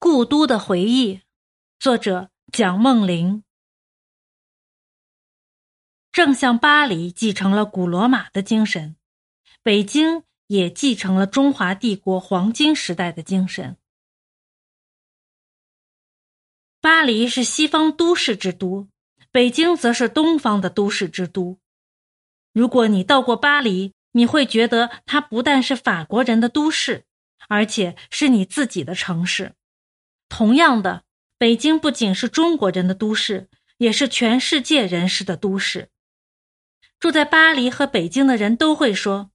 故都的回忆，作者蒋梦麟。正像巴黎继承了古罗马的精神，北京也继承了中华帝国黄金时代的精神。巴黎是西方都市之都，北京则是东方的都市之都。如果你到过巴黎，你会觉得它不但是法国人的都市，而且是你自己的城市。同样的，北京不仅是中国人的都市，也是全世界人士的都市。住在巴黎和北京的人都会说：“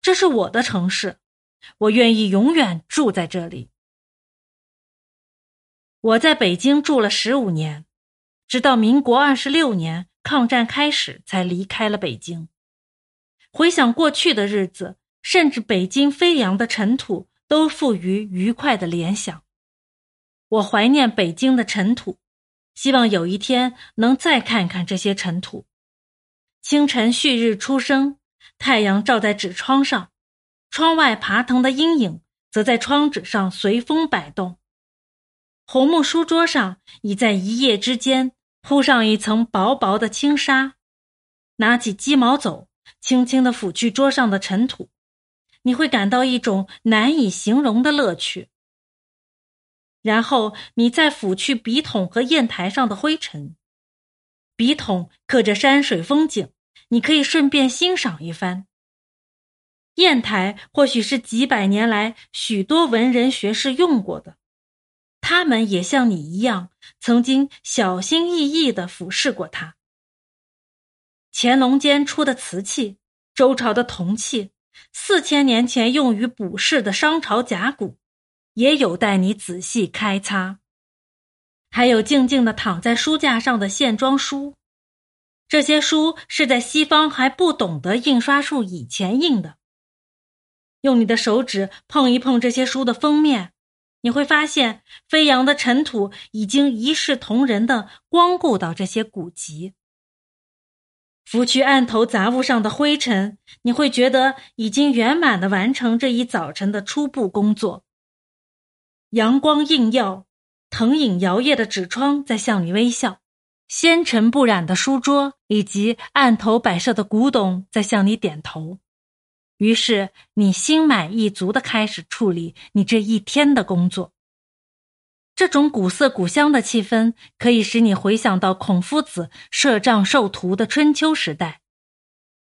这是我的城市，我愿意永远住在这里。”我在北京住了十五年，直到民国二十六年抗战开始才离开了北京。回想过去的日子，甚至北京飞扬的尘土都赋予愉快的联想。我怀念北京的尘土，希望有一天能再看看这些尘土。清晨旭日初升，太阳照在纸窗上，窗外爬藤的阴影则在窗纸上随风摆动。红木书桌上已在一夜之间铺上一层薄薄的轻纱。拿起鸡毛帚，轻轻地抚去桌上的尘土，你会感到一种难以形容的乐趣。然后你再抚去笔筒和砚台上的灰尘，笔筒刻着山水风景，你可以顺便欣赏一番。砚台或许是几百年来许多文人学士用过的，他们也像你一样，曾经小心翼翼地俯视过它。乾隆间出的瓷器，周朝的铜器，四千年前用于卜筮的商朝甲骨。也有待你仔细开擦，还有静静的躺在书架上的线装书，这些书是在西方还不懂得印刷术以前印的。用你的手指碰一碰这些书的封面，你会发现飞扬的尘土已经一视同仁的光顾到这些古籍。拂去案头杂物上的灰尘，你会觉得已经圆满的完成这一早晨的初步工作。阳光映耀，藤影摇曳的纸窗在向你微笑，纤尘不染的书桌以及案头摆设的古董在向你点头。于是，你心满意足的开始处理你这一天的工作。这种古色古香的气氛可以使你回想到孔夫子摄杖授徒的春秋时代，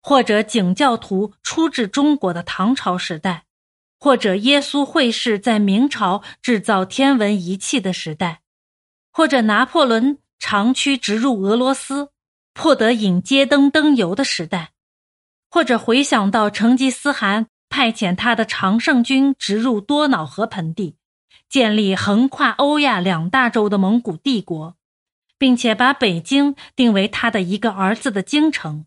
或者景教徒出至中国的唐朝时代。或者耶稣会士在明朝制造天文仪器的时代，或者拿破仑长驱直入俄罗斯，迫得引街灯灯油的时代，或者回想到成吉思汗派遣他的常胜军直入多瑙河盆地，建立横跨欧亚两大洲的蒙古帝国，并且把北京定为他的一个儿子的京城。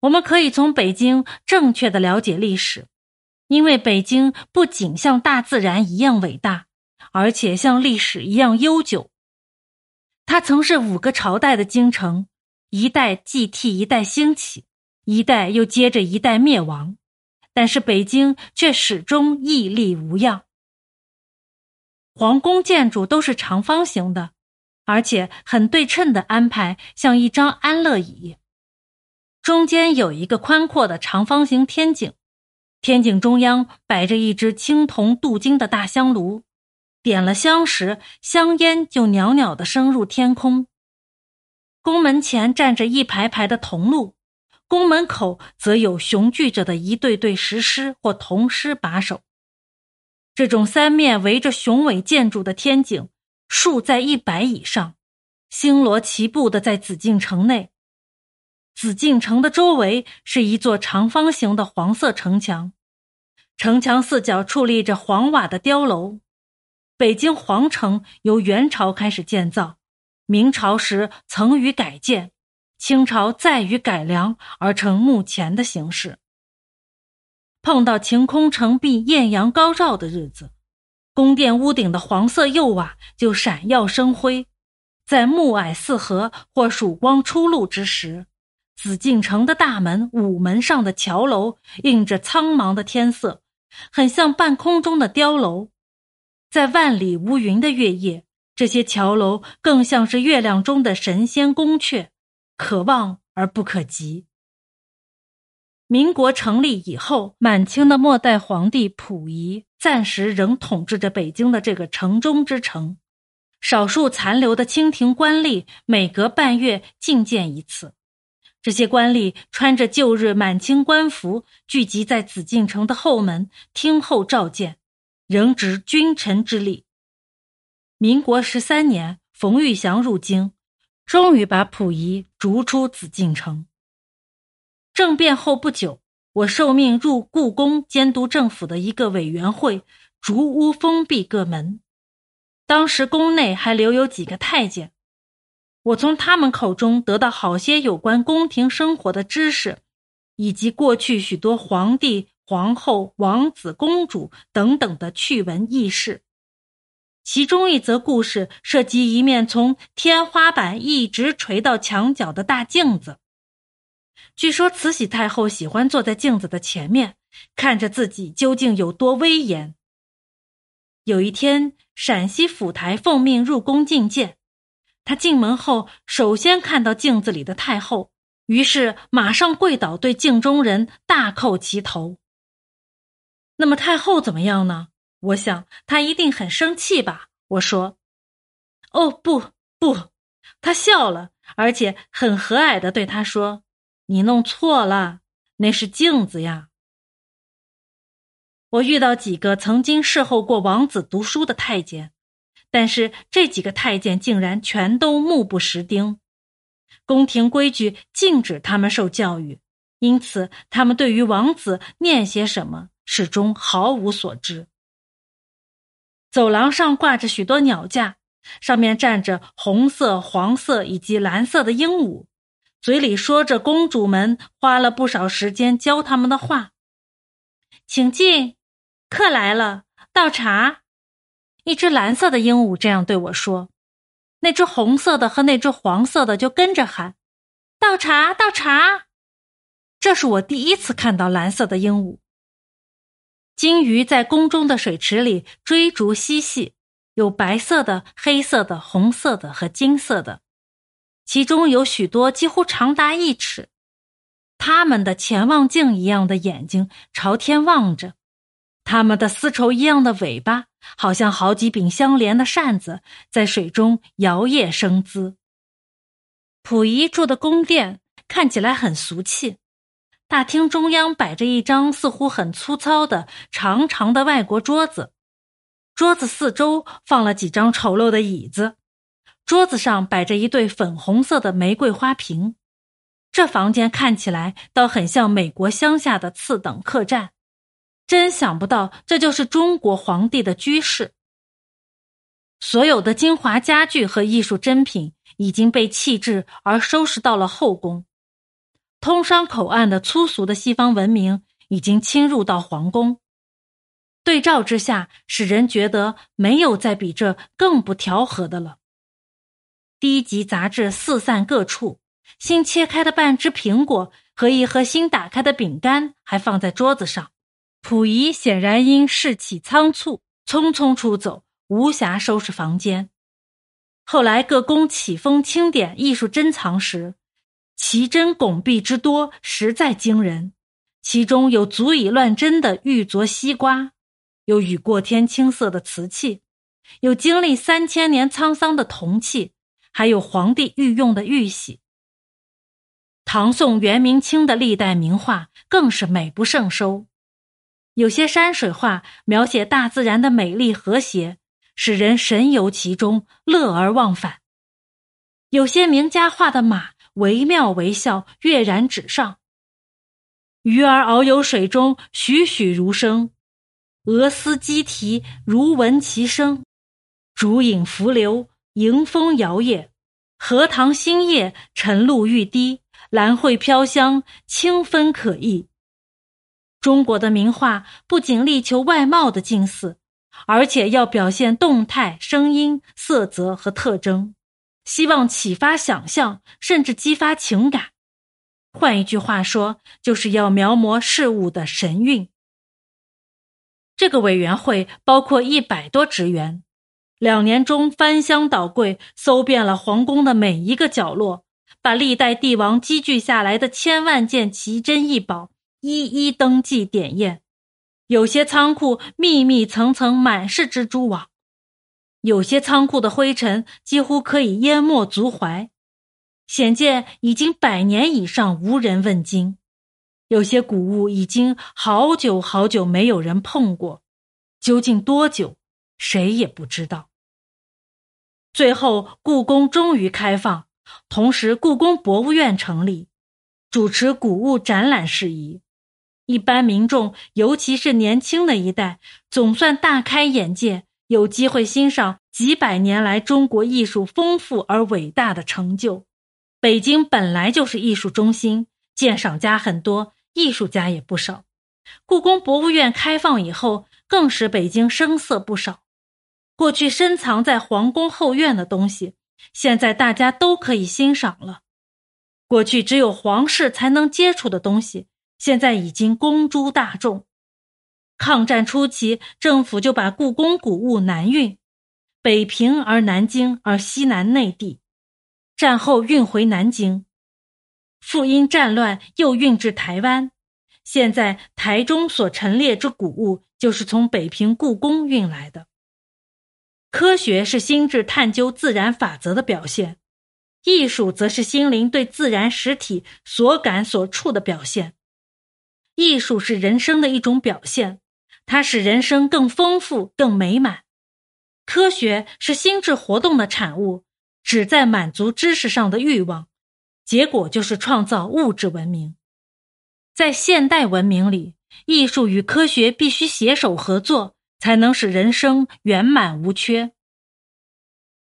我们可以从北京正确的了解历史。因为北京不仅像大自然一样伟大，而且像历史一样悠久。它曾是五个朝代的京城，一代继替一代兴起，一代又接着一代灭亡，但是北京却始终屹立无恙。皇宫建筑都是长方形的，而且很对称的安排，像一张安乐椅，中间有一个宽阔的长方形天井。天井中央摆着一只青铜镀金的大香炉，点了香时，香烟就袅袅的升入天空。宫门前站着一排排的铜鹿，宫门口则有雄踞着的一对对石狮或铜狮把守。这种三面围着雄伟建筑的天井，数在一百以上，星罗棋布的在紫禁城内。紫禁城的周围是一座长方形的黄色城墙，城墙四角矗立着黄瓦的碉楼。北京皇城由元朝开始建造，明朝时曾予改建，清朝再予改良而成目前的形式。碰到晴空澄碧、艳阳高照的日子，宫殿屋顶的黄色釉瓦就闪耀生辉，在暮霭四合或曙光初露之时。紫禁城的大门午门上的桥楼映着苍茫的天色，很像半空中的碉楼。在万里无云的月夜，这些桥楼更像是月亮中的神仙宫阙，可望而不可及。民国成立以后，满清的末代皇帝溥仪暂时仍统治着北京的这个城中之城。少数残留的清廷官吏每隔半月觐见一次，这些官吏穿着旧日满清官服，聚集在紫禁城的后门听候召见，仍执君臣之礼。民国十三年，冯玉祥入京，终于把溥仪逐出紫禁城。政变后不久，我受命入故宫监督政府的一个委员会，逐屋封闭各门。当时宫内还留有几个太监，我从他们口中得到好些有关宫廷生活的知识，以及过去许多皇帝、皇后、王子、公主等等的趣闻轶事。其中一则故事涉及一面从天花板一直垂到墙角的大镜子。据说慈禧太后喜欢坐在镜子的前面，看着自己究竟有多威严。有一天，陕西府台奉命入宫觐见，他进门后首先看到镜子里的太后，于是马上跪倒，对镜中人大叩其头。那么太后怎么样呢？我想她一定很生气吧。我说：“哦，不不。”她笑了，而且很和蔼的对他说。你弄错了，那是镜子呀。我遇到几个曾经侍候过王子读书的太监，但是这几个太监竟然全都目不识丁。宫廷规矩禁止他们受教育，因此他们对于王子念些什么始终毫无所知。走廊上挂着许多鸟架，上面站着红色、黄色以及蓝色的鹦鹉。嘴里说着公主们花了不少时间教他们的话，请进，客来了，倒茶。一只蓝色的鹦鹉这样对我说，那只红色的和那只黄色的就跟着喊，倒茶，倒茶。这是我第一次看到蓝色的鹦鹉。金鱼在宫中的水池里追逐嬉戏，有白色的、黑色的、红色的和金色的。其中有许多几乎长达一尺，它们的潜望镜一样的眼睛朝天望着，它们的丝绸一样的尾巴好像好几柄相连的扇子，在水中摇曳生姿。溥仪住的宫殿看起来很俗气，大厅中央摆着一张似乎很粗糙的长长的外国桌子，桌子四周放了几张丑陋的椅子。桌子上摆着一对粉红色的玫瑰花瓶，这房间看起来倒很像美国乡下的次等客栈。真想不到，这就是中国皇帝的居室。所有的精华家具和艺术珍品已经被弃置而收拾到了后宫。通商口岸的粗俗的西方文明已经侵入到皇宫。对照之下，使人觉得没有再比这更不调和的了。低级杂志四散各处，新切开的半只苹果和一盒新打开的饼干还放在桌子上。溥仪显然因事起仓促，匆匆出走，无暇收拾房间。后来各宫启封清点艺术珍藏时，奇珍拱璧之多，实在惊人。其中有足以乱真的玉琢西瓜，有雨过天青色的瓷器，有经历三千年沧桑的铜器。还有皇帝御用的玉玺，唐宋元明清的历代名画更是美不胜收。有些山水画描写大自然的美丽和谐，使人神游其中，乐而忘返；有些名家画的马惟妙惟肖，跃然纸上。鱼儿遨游水中，栩栩如生；鹅嘶鸡啼，如闻其声；竹影浮流。迎风摇曳，荷塘新叶，晨露欲滴，兰蕙飘香，清芬可意。中国的名画不仅力求外貌的近似，而且要表现动态、声音、色泽和特征，希望启发想象，甚至激发情感。换一句话说，就是要描摹事物的神韵。这个委员会包括一百多职员，两年中翻箱倒柜，搜遍了皇宫的每一个角落，把历代帝王积聚下来的千万件奇珍异宝一一登记点验。有些仓库密密层层满是蜘蛛网，有些仓库的灰尘几乎可以淹没足踝，显见已经百年以上无人问津。有些古物已经好久好久没有人碰过，究竟多久，谁也不知道。最后，故宫终于开放，同时故宫博物院成立，主持古物展览事宜。一般民众，尤其是年轻的一代，总算大开眼界，有机会欣赏几百年来中国艺术丰富而伟大的成就。北京本来就是艺术中心，鉴赏家很多。艺术家也不少，故宫博物院开放以后，更使北京声色不少。过去深藏在皇宫后院的东西，现在大家都可以欣赏了；过去只有皇室才能接触的东西，现在已经公诸大众。抗战初期，政府就把故宫古物南运，北平而南京而西南内地，战后运回南京。复因战乱又运至台湾，现在台中所陈列之古物就是从北平故宫运来的。科学是心智探究自然法则的表现，艺术则是心灵对自然实体所感所触的表现。艺术是人生的一种表现，它使人生更丰富、更美满。科学是心智活动的产物，旨在满足知识上的欲望。结果就是创造物质文明。在现代文明里，艺术与科学必须携手合作，才能使人生圆满无缺。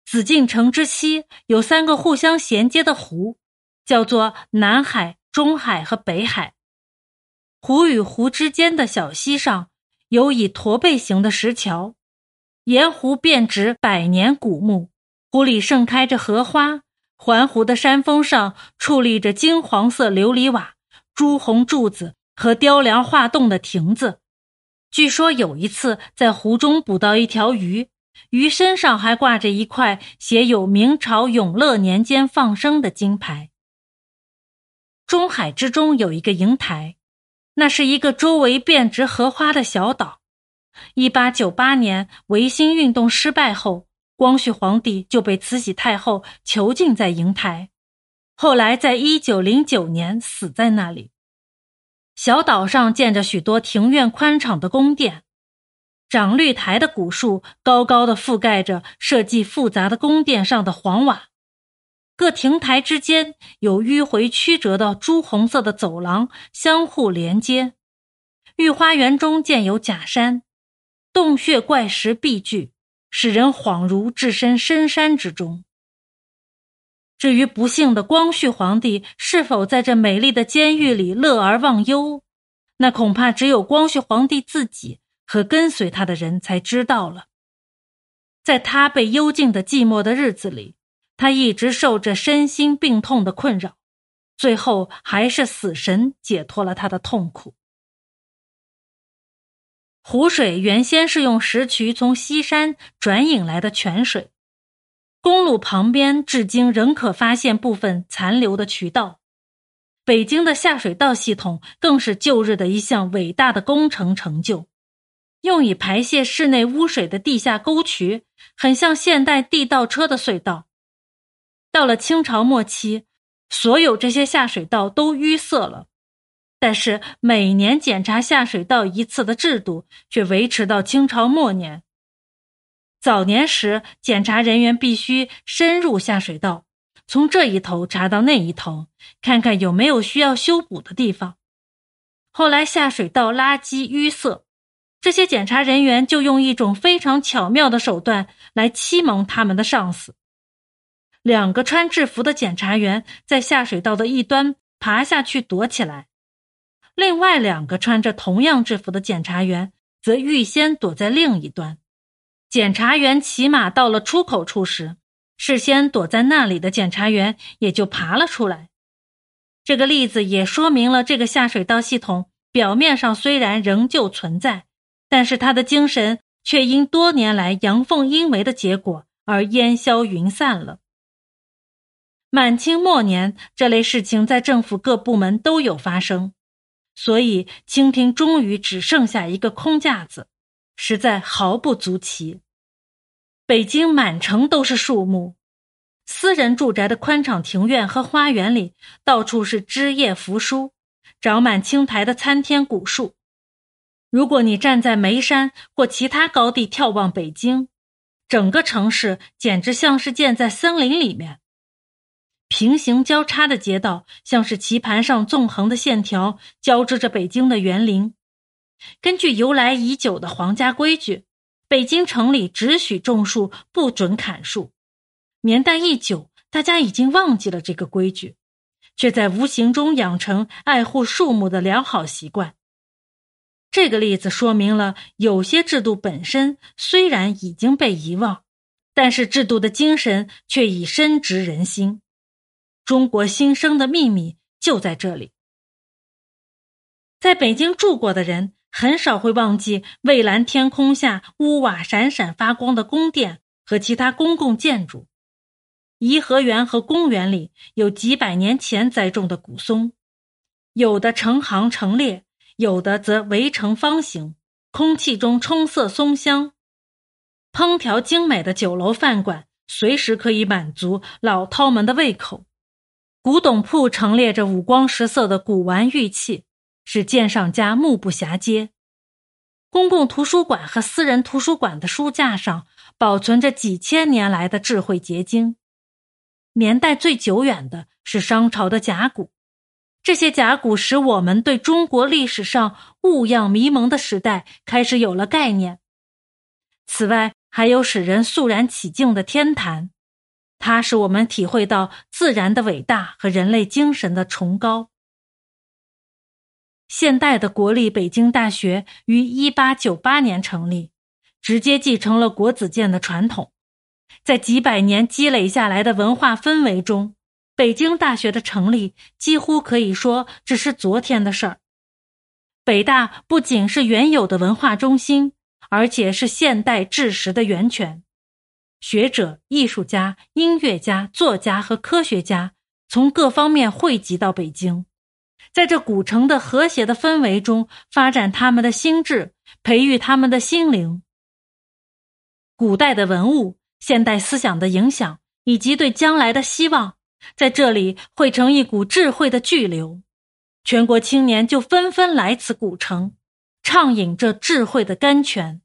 紫禁城之西有三个互相衔接的湖，叫做南海、中海和北海。湖与湖之间的小溪上有以驼背形的石桥，沿湖遍植百年古木，湖里盛开着荷花。环湖的山峰上矗立着金黄色琉璃瓦、朱红柱子和雕梁画栋的亭子。据说有一次在湖中捕到一条鱼，鱼身上还挂着一块写有明朝永乐年间放生的金牌。中海之中有一个瀛台，那是一个周围遍植荷花的小岛。一八九八年维新运动失败后。光绪皇帝就被慈禧太后囚禁在瀛台，后来在一九零九年死在那里。小岛上建着许多庭院宽敞的宫殿，长绿苔的古树高高的覆盖着设计复杂的宫殿上的黄瓦，各亭台之间有迂回曲折的朱红色的走廊相互连接。御花园中建有假山，洞穴怪石壁具。使人恍如置身深山之中。至于不幸的光绪皇帝是否在这美丽的监狱里乐而忘忧，那恐怕只有光绪皇帝自己和跟随他的人才知道了。在他被幽禁的寂寞的日子里，他一直受着身心病痛的困扰，最后还是死神解脱了他的痛苦。湖水原先是用石渠从西山转引来的泉水，公路旁边至今仍可发现部分残留的渠道。北京的下水道系统更是旧日的一项伟大的工程成就，用以排泄室内污水的地下沟渠，很像现代地道车的隧道。到了清朝末期，所有这些下水道都淤塞了。但是每年检查下水道一次的制度却维持到清朝末年。早年时，检查人员必须深入下水道，从这一头查到那一头，看看有没有需要修补的地方。后来下水道垃圾淤塞，这些检查人员就用一种非常巧妙的手段来欺蒙他们的上司。两个穿制服的检查员在下水道的一端爬下去躲起来。另外两个穿着同样制服的检察员则预先躲在另一端。检察员骑马到了出口处时，事先躲在那里的检察员也就爬了出来。这个例子也说明了这个下水道系统表面上虽然仍旧存在，但是他的精神却因多年来阳奉阴违的结果而烟消云散了。满清末年，这类事情在政府各部门都有发生，所以清廷终于只剩下一个空架子，实在毫不足奇。北京满城都是树木，私人住宅的宽敞庭院和花园里，到处是枝叶扶疏、长满青苔的参天古树。如果你站在眉山或其他高地眺望北京，整个城市简直像是建在森林里面。平行交叉的街道，像是棋盘上纵横的线条，交织着北京的园林。根据由来已久的皇家规矩，北京城里只许种树，不准砍树。年代一久，大家已经忘记了这个规矩，却在无形中养成爱护树木的良好习惯。这个例子说明了，有些制度本身虽然已经被遗忘，但是制度的精神却已深植人心。中国新生的秘密就在这里。在北京住过的人很少会忘记蔚蓝天空下屋瓦闪闪发光的宫殿和其他公共建筑。颐和园和公园里有几百年前栽种的古松，有的成行成列，有的则围成方形，空气中充塞松香。烹调精美的酒楼饭馆随时可以满足老饕们的胃口。古董铺陈列着五光十色的古玩玉器，使鉴赏家目不暇接。公共图书馆和私人图书馆的书架上保存着几千年来的智慧结晶。年代最久远的是商朝的甲骨，这些甲骨使我们对中国历史上雾样迷蒙的时代开始有了概念。此外，还有使人肃然起敬的天坛。它使我们体会到自然的伟大和人类精神的崇高。现代的国立北京大学于一八九八年成立，直接继承了国子监的传统。在几百年积累下来的文化氛围中，北京大学的成立几乎可以说只是昨天的事儿。北大不仅是原有的文化中心，而且是现代知识的源泉。学者、艺术家、音乐家、作家和科学家从各方面汇集到北京，在这古城的和谐的氛围中发展他们的心智，培育他们的心灵。古代的文物、现代思想的影响以及对将来的希望，在这里汇成一股智慧的巨流，全国青年就纷纷来此古城，畅饮这智慧的甘泉。